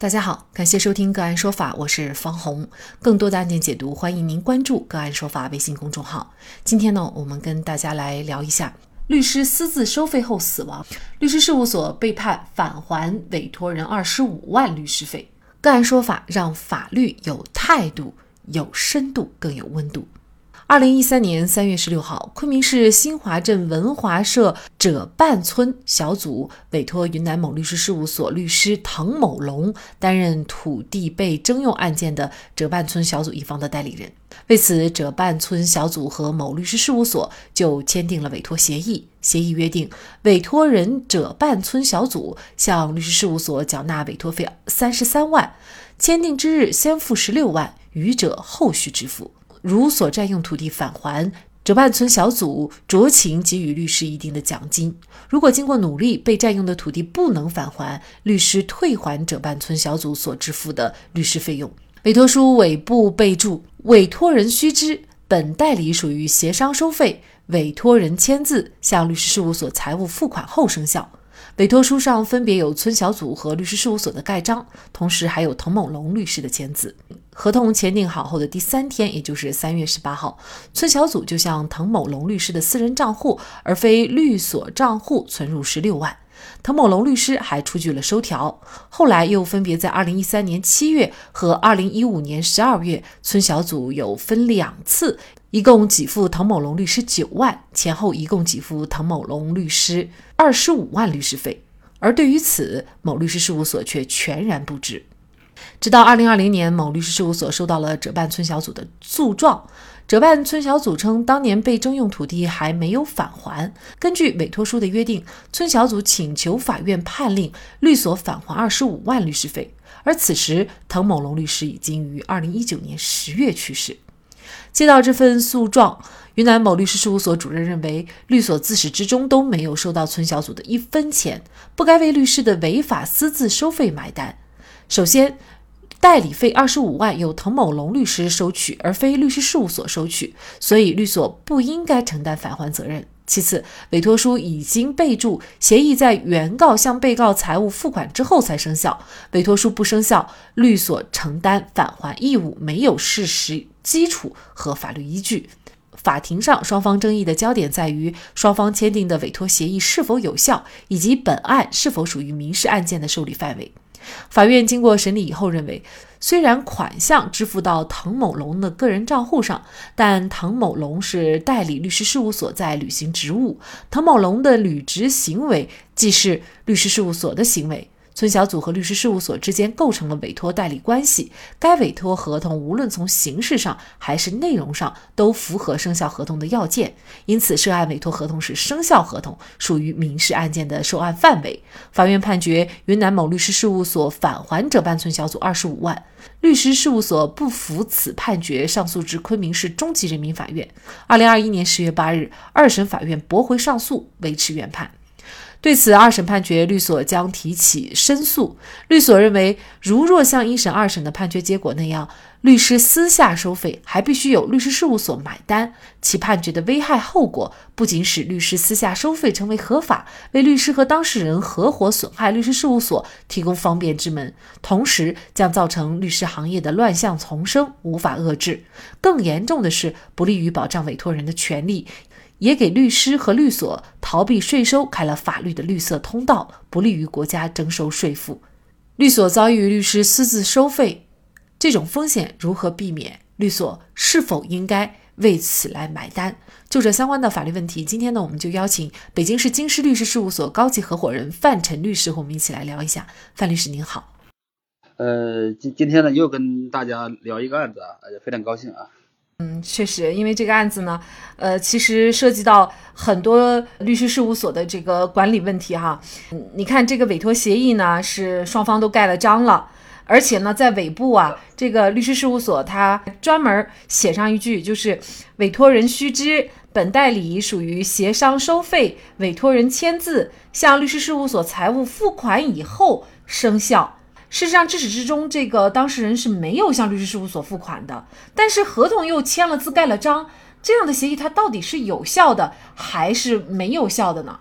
大家好，感谢收听个案说法，我是方红。更多的案件解读，欢迎您关注个案说法微信公众号。今天呢，我们跟大家来聊一下律师私自收费后死亡，律师事务所被判返还委托人二十五万律师费。个案说法让法律有态度、有深度、更有温度。二零一三年三月十六号，昆明市新华镇文华社者办村小组委托云南某律师事务所律师唐某龙担任土地被征用案件的者办村小组一方的代理人。为此，者办村小组和某律师事务所就签订了委托协议。协议约定，委托人者办村小组向律师事务所缴纳委托费三十三万，签订之日先付十六万，余者后续支付。如所占用土地返还，折办村小组酌情给予律师一定的奖金；如果经过努力被占用的土地不能返还，律师退还折办村小组所支付的律师费用。委托书尾部备注：委托人须知，本代理属于协商收费，委托人签字向律师事务所财务付款后生效。委托书上分别有村小组和律师事务所的盖章，同时还有滕某龙律师的签字。合同签订好后的第三天，也就是三月十八号，村小组就向滕某龙律师的私人账户，而非律所账户存入十六万。滕某龙律师还出具了收条。后来又分别在二零一三年七月和二零一五年十二月，村小组有分两次，一共给付滕某龙律师九万，前后一共给付滕某龙律师二十五万律师费。而对于此，某律师事务所却全然不知。直到二零二零年，某律师事务所收到了折办村小组的诉状。折办村小组称，当年被征用土地还没有返还。根据委托书的约定，村小组请求法院判令律所返还二十五万律师费。而此时，滕某龙律师已经于二零一九年十月去世。接到这份诉状，云南某律师事务所主任认为，律所自始至终都没有收到村小组的一分钱，不该为律师的违法私自收费买单。首先，代理费二十五万由滕某龙律师收取，而非律师事务所收取，所以律所不应该承担返还责任。其次，委托书已经备注协议在原告向被告财务付款之后才生效，委托书不生效，律所承担返还义务没有事实基础和法律依据。法庭上，双方争议的焦点在于双方签订的委托协议是否有效，以及本案是否属于民事案件的受理范围。法院经过审理以后认为，虽然款项支付到唐某龙的个人账户上，但唐某龙是代理律师事务所在履行职务，唐某龙的履职行为既是律师事务所的行为。村小组和律师事务所之间构成了委托代理关系，该委托合同无论从形式上还是内容上都符合生效合同的要件，因此涉案委托合同是生效合同，属于民事案件的受案范围。法院判决云南某律师事务所返还者办村小组二十五万，律师事务所不服此判决，上诉至昆明市中级人民法院。二零二一年十月八日，二审法院驳回上诉，维持原判。对此，二审判决律所将提起申诉。律所认为，如若像一审、二审的判决结果那样，律师私下收费还必须有律师事务所买单，其判决的危害后果不仅使律师私下收费成为合法，为律师和当事人合伙损害律师事务所提供方便之门，同时将造成律师行业的乱象丛生，无法遏制。更严重的是，不利于保障委托人的权利。也给律师和律所逃避税收开了法律的绿色通道，不利于国家征收税负。律所遭遇律师私自收费，这种风险如何避免？律所是否应该为此来买单？就这相关的法律问题，今天呢，我们就邀请北京市京师律师事务所高级合伙人范晨律师和我们一起来聊一下。范律师您好。呃，今今天呢，又跟大家聊一个案子啊，非常高兴啊。嗯，确实，因为这个案子呢，呃，其实涉及到很多律师事务所的这个管理问题哈。你看这个委托协议呢，是双方都盖了章了，而且呢，在尾部啊，这个律师事务所他专门写上一句，就是委托人须知，本代理属于协商收费，委托人签字向律师事务所财务付款以后生效。事实上，至始至终，这个当事人是没有向律师事务所付款的，但是合同又签了字、盖了章，这样的协议它到底是有效的还是没有效的呢？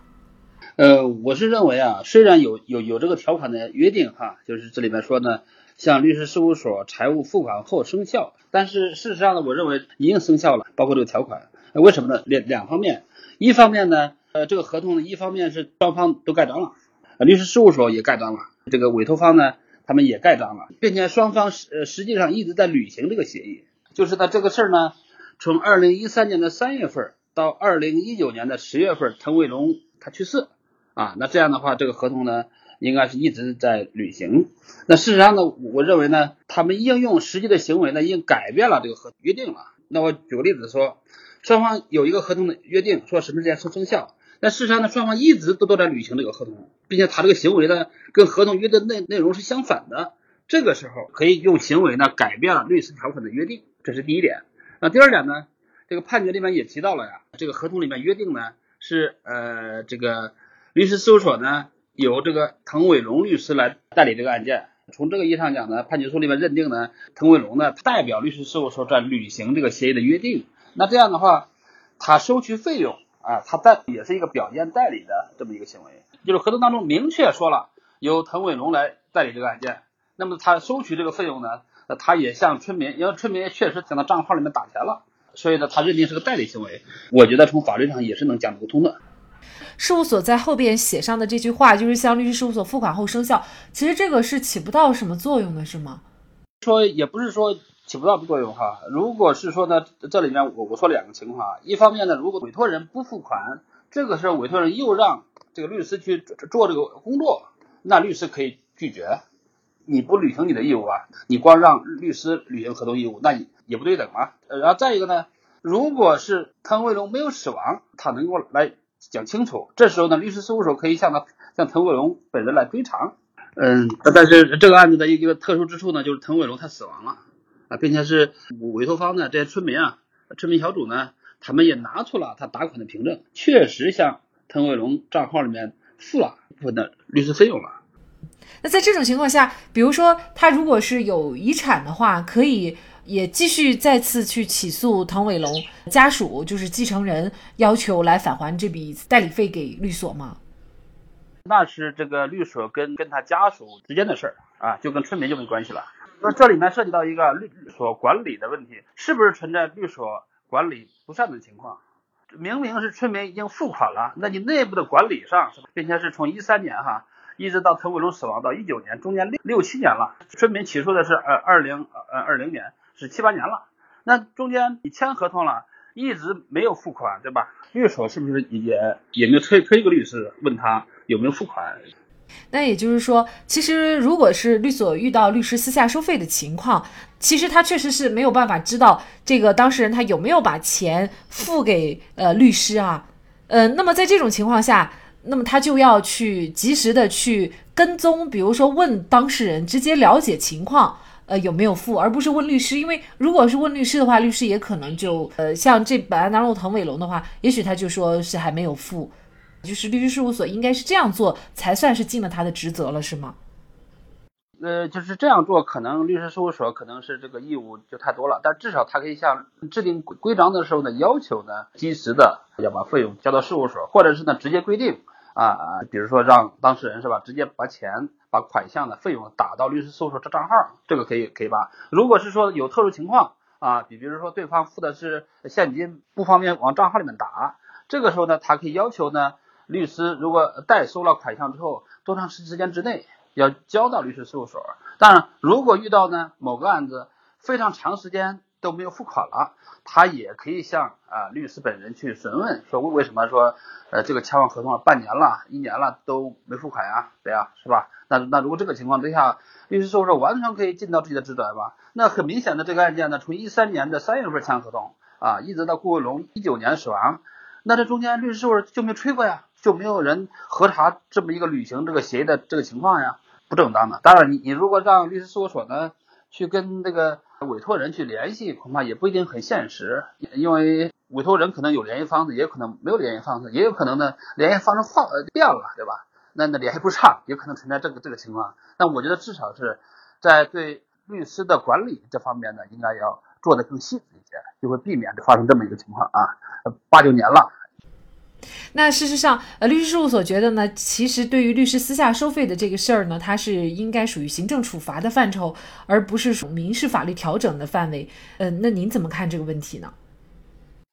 呃，我是认为啊，虽然有有有这个条款的约定哈，就是这里面说呢，向律师事务所财务付款后生效，但是事实上呢，我认为已经生效了，包括这个条款，为什么呢？两两方面，一方面呢，呃，这个合同呢，一方面是双方都盖章了，律师事务所也盖章了，这个委托方呢，他们也盖章了，并且双方实呃实际上一直在履行这个协议，就是呢这个事儿呢，从二零一三年的三月份到二零一九年的十月份，滕伟龙他去世。啊，那这样的话，这个合同呢，应该是一直在履行。那事实上呢，我认为呢，他们应用实际的行为呢，已经改变了这个合约定了。那我举个例子说，双方有一个合同的约定，说什么时间生生效。那事实上呢，双方一直都都在履行这个合同，并且他这个行为呢，跟合同约的内内容是相反的。这个时候可以用行为呢改变了律师条款的约定，这是第一点。那第二点呢，这个判决里面也提到了呀，这个合同里面约定呢是呃这个。律师事务所呢，由这个滕伟龙律师来代理这个案件。从这个意义上讲呢，判决书里面认定呢，滕伟龙呢代表律师事务所在履行这个协议的约定。那这样的话，他收取费用啊，他代也是一个表见代理的这么一个行为。就是合同当中明确说了，由滕伟龙来代理这个案件。那么他收取这个费用呢，他也向村民，因为村民也确实向他账号里面打钱了，所以呢，他认定是个代理行为。我觉得从法律上也是能讲得通的。事务所在后边写上的这句话，就是向律师事务所付款后生效。其实这个是起不到什么作用的，是吗？说也不是说起不到作用哈。如果是说呢，这里面我我说两个情况啊。一方面呢，如果委托人不付款，这个时候委托人又让这个律师去做这个工作，那律师可以拒绝。你不履行你的义务啊，你光让律师履行合同义务，那也不对等啊。然后再一个呢，如果是滕卫龙没有死亡，他能够来。讲清楚，这时候呢，律师事务所可以向他向滕卫龙本人来追偿。嗯，但是这个案子的一个特殊之处呢，就是滕伟龙他死亡了啊，并且是委托方呢这些村民啊，村民小组呢，他们也拿出了他打款的凭证，确实向滕伟龙账号里面付了部分的律师费用了。那在这种情况下，比如说他如果是有遗产的话，可以。也继续再次去起诉滕伟龙家属，就是继承人要求来返还这笔代理费给律所吗？那是这个律所跟跟他家属之间的事儿啊，就跟村民就没关系了。那这里面涉及到一个律所管理的问题，是不是存在律所管理不善的情况？明明是村民已经付款了，那你内部的管理上是吧，并且是从一三年哈一直到滕伟忠死亡到一九年，中间六六七年了，村民起诉的是呃二零呃二零年。是七八年了，那中间你签合同了，一直没有付款，对吧？律所是不是也也没有推推一个律师问他有没有付款？那也就是说，其实如果是律所遇到律师私下收费的情况，其实他确实是没有办法知道这个当事人他有没有把钱付给呃律师啊。呃，那么在这种情况下，那么他就要去及时的去跟踪，比如说问当事人，直接了解情况。呃，有没有付，而不是问律师？因为如果是问律师的话，律师也可能就呃，像这本案当中滕伟龙的话，也许他就说是还没有付，就是律师事务所应该是这样做才算是尽了他的职责了，是吗？呃，就是这样做，可能律师事务所可能是这个义务就太多了，但至少他可以向制定规章的时候呢，要求呢及时的要把费用交到事务所，或者是呢直接规定啊，比如说让当事人是吧，直接把钱。把款项的费用打到律师事务所这账号，这个可以可以吧？如果是说有特殊情况啊，比比如说对方付的是现金，不方便往账号里面打，这个时候呢，他可以要求呢，律师如果代收了款项之后，多长时间之内要交到律师事务所。当然，如果遇到呢某个案子非常长时间都没有付款了，他也可以向啊律师本人去询问，说为为什么说呃这个签完合同了半年了、一年了都没付款呀？对呀，是吧？那那如果这个情况之下，律师事务所完全可以尽到自己的职责吧？那很明显的，这个案件呢，从一三年的三月份签合同啊，一直到顾伟龙一九年死亡，那这中间律师事务所就没有催过呀？就没有人核查这么一个履行这个协议的这个情况呀？不正当的。当然，你你如果让律师事务所呢去跟这个委托人去联系，恐怕也不一定很现实，因为委托人可能有联系方式，也可能没有联系方式，也有可能呢联系方式换变了，对吧？那那联系不上，也可能存在这个这个情况。那我觉得至少是在对律师的管理这方面呢，应该要做的更细致一些，就会避免发生这么一个情况啊。八九年了。那事实上，呃，律师事务所觉得呢，其实对于律师私下收费的这个事儿呢，它是应该属于行政处罚的范畴，而不是属民事法律调整的范围。呃，那您怎么看这个问题呢？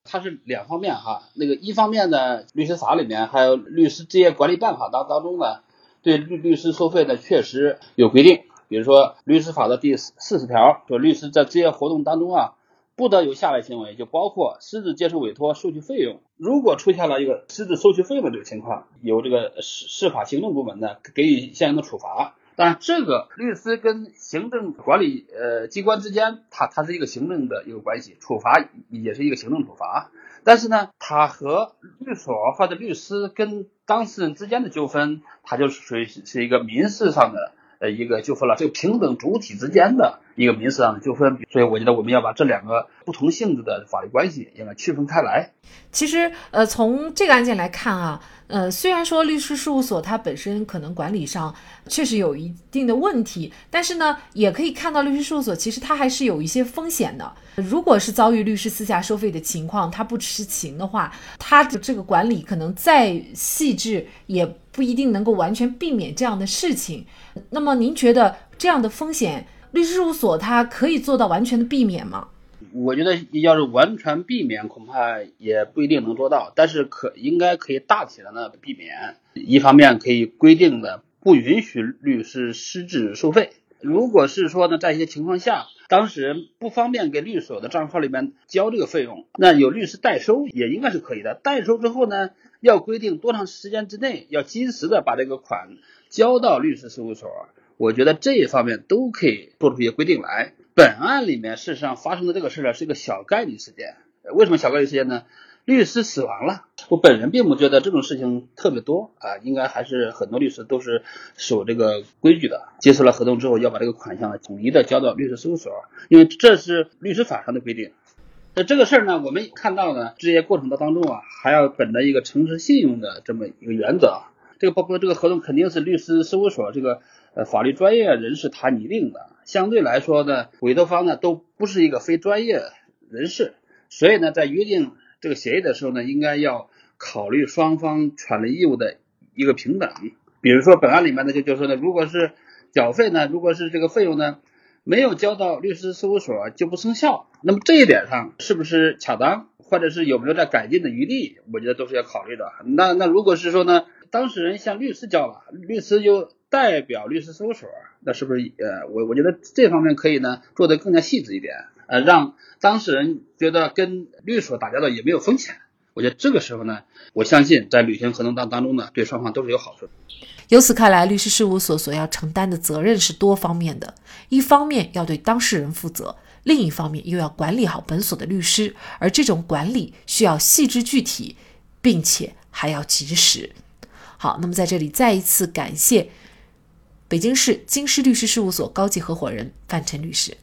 它是两方面哈，那个一方面呢，律师法里面还有律师职业管理办法当当中呢，对律律师收费呢确实有规定，比如说律师法的第四四十条说，律师在职业活动当中啊。不得有下列行为，就包括私自接受委托、收取费用。如果出现了一个私自收取费用的这个情况，由这个市司法行政部门呢给予相应的处罚。当然，这个律师跟行政管理呃机关之间，它它是一个行政的一个关系，处罚也是一个行政处罚。但是呢，他和律所或者律师跟当事人之间的纠纷，它就属于是一个民事上的。呃，一个纠纷了，这个平等主体之间的一个民事上的纠纷，所以我觉得我们要把这两个不同性质的法律关系应该区分开来。其实，呃，从这个案件来看啊，呃，虽然说律师事务所它本身可能管理上确实有一定的问题，但是呢，也可以看到律师事务所其实它还是有一些风险的。如果是遭遇律师私下收费的情况，他不知情的话，他的这个管理可能再细致，也不一定能够完全避免这样的事情。那么，您觉得这样的风险，律师事务所它可以做到完全的避免吗？我觉得要是完全避免，恐怕也不一定能做到，但是可应该可以大体的呢避免。一方面可以规定的不允许律师私自收费。如果是说呢，在一些情况下，当事人不方便给律所的账号里面交这个费用，那有律师代收也应该是可以的。代收之后呢，要规定多长时间之内要及时的把这个款交到律师事务所。我觉得这一方面都可以做出一些规定来。本案里面事实上发生的这个事儿呢，是一个小概率事件。为什么小概率事件呢？律师死亡了，我本人并不觉得这种事情特别多啊，应该还是很多律师都是守这个规矩的。接受了合同之后，要把这个款项统一的交到律师事务所，因为这是律师法上的规定。那这个事儿呢，我们看到呢，这些过程的当中啊，还要本着一个诚实信用的这么一个原则。这个包括这个合同肯定是律师事务所这个呃法律专业人士他拟定的。相对来说呢，委托方呢都不是一个非专业人士，所以呢，在约定这个协议的时候呢，应该要考虑双方权利义务的一个平等。比如说本案里面呢，就就说呢，如果是缴费呢，如果是这个费用呢没有交到律师事务所就不生效，那么这一点上是不是恰当，或者是有没有在改进的余地，我觉得都是要考虑的。那那如果是说呢，当事人向律师交了，律师就代表律师事务所，那是不是呃，我我觉得这方面可以呢做得更加细致一点，呃，让当事人觉得跟律所打交道也没有风险。我觉得这个时候呢，我相信在履行合同当当中呢，对双方都是有好处。由此看来，律师事务所所要承担的责任是多方面的，一方面要对当事人负责，另一方面又要管理好本所的律师，而这种管理需要细致具体，并且还要及时。好，那么在这里再一次感谢北京市京师律师事务所高级合伙人范晨律师。